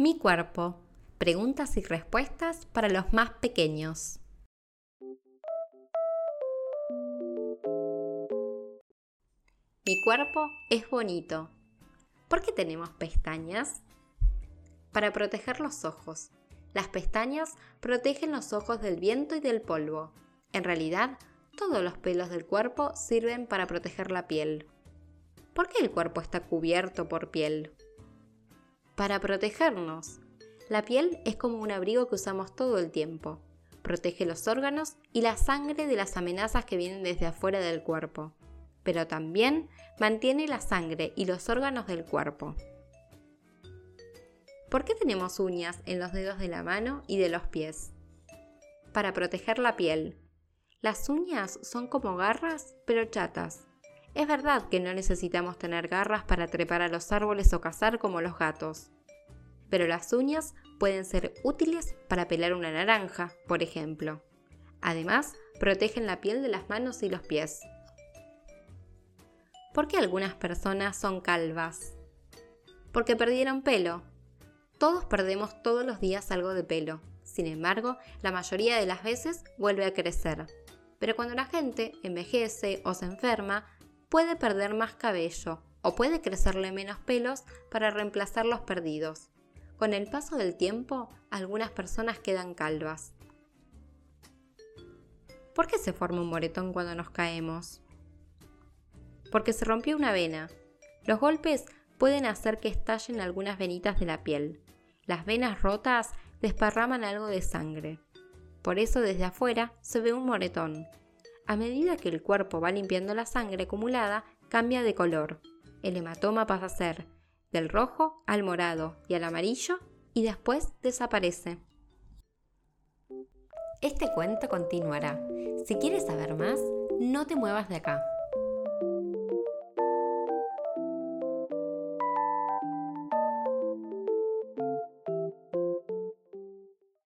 Mi cuerpo. Preguntas y respuestas para los más pequeños. Mi cuerpo es bonito. ¿Por qué tenemos pestañas? Para proteger los ojos. Las pestañas protegen los ojos del viento y del polvo. En realidad, todos los pelos del cuerpo sirven para proteger la piel. ¿Por qué el cuerpo está cubierto por piel? Para protegernos. La piel es como un abrigo que usamos todo el tiempo. Protege los órganos y la sangre de las amenazas que vienen desde afuera del cuerpo, pero también mantiene la sangre y los órganos del cuerpo. ¿Por qué tenemos uñas en los dedos de la mano y de los pies? Para proteger la piel. Las uñas son como garras, pero chatas. Es verdad que no necesitamos tener garras para trepar a los árboles o cazar como los gatos, pero las uñas pueden ser útiles para pelar una naranja, por ejemplo. Además, protegen la piel de las manos y los pies. ¿Por qué algunas personas son calvas? Porque perdieron pelo. Todos perdemos todos los días algo de pelo. Sin embargo, la mayoría de las veces vuelve a crecer. Pero cuando la gente envejece o se enferma, puede perder más cabello o puede crecerle menos pelos para reemplazar los perdidos. Con el paso del tiempo, algunas personas quedan calvas. ¿Por qué se forma un moretón cuando nos caemos? Porque se rompió una vena. Los golpes pueden hacer que estallen algunas venitas de la piel. Las venas rotas desparraman algo de sangre. Por eso desde afuera se ve un moretón. A medida que el cuerpo va limpiando la sangre acumulada, cambia de color. El hematoma pasa a ser del rojo al morado y al amarillo y después desaparece. Este cuento continuará. Si quieres saber más, no te muevas de acá.